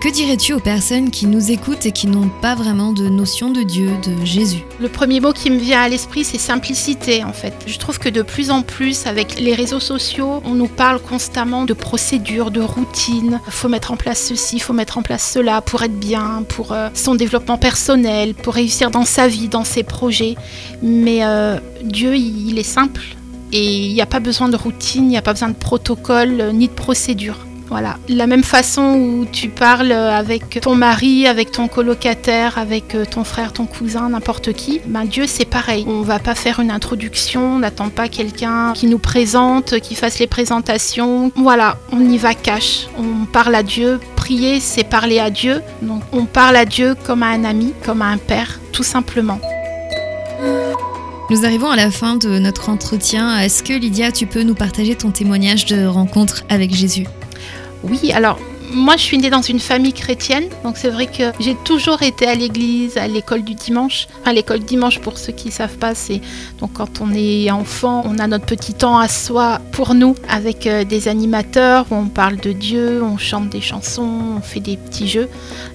Que dirais-tu aux personnes qui nous écoutent et qui n'ont pas vraiment de notion de Dieu, de Jésus? Le premier mot qui me vient à l'esprit, c'est simplicité en fait. Je trouve que de plus en plus, avec les réseaux sociaux, on nous parle constamment de procédures, de routines. Il faut mettre en place ceci, il faut mettre en place cela pour être bien, pour euh, son développement personnel, pour réussir dans sa vie, dans ses projets. Mais euh, Dieu, il est simple et il n'y a pas besoin de routine, il n'y a pas besoin de protocole euh, ni de procédure. Voilà. La même façon où tu parles avec ton mari, avec ton colocataire, avec euh, ton frère, ton cousin, n'importe qui, ben Dieu c'est pareil. On va pas faire une introduction, on n'attend pas quelqu'un qui nous présente, qui fasse les présentations. Voilà, on y va cash. On parle à Dieu. Prier, c'est parler à Dieu. Donc on parle à Dieu comme à un ami, comme à un père, tout simplement. Nous arrivons à la fin de notre entretien. Est-ce que Lydia, tu peux nous partager ton témoignage de rencontre avec Jésus? Oui, alors moi, je suis née dans une famille chrétienne, donc c'est vrai que j'ai toujours été à l'église, à l'école du dimanche. Enfin, l'école dimanche, pour ceux qui ne savent pas, c'est donc quand on est enfant, on a notre petit temps à soi pour nous, avec euh, des animateurs où on parle de Dieu, on chante des chansons, on fait des petits jeux.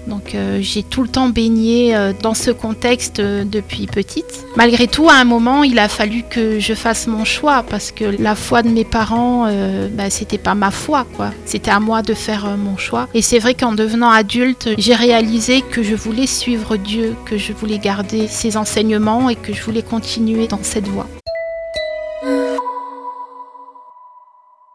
Donc euh, j'ai tout le temps baigné euh, dans ce contexte depuis petite. Malgré tout, à un moment, il a fallu que je fasse mon choix parce que la foi de mes parents, bah, c'était pas ma foi, quoi. C'était à moi de faire mon et c'est vrai qu'en devenant adulte, j'ai réalisé que je voulais suivre Dieu, que je voulais garder ses enseignements et que je voulais continuer dans cette voie.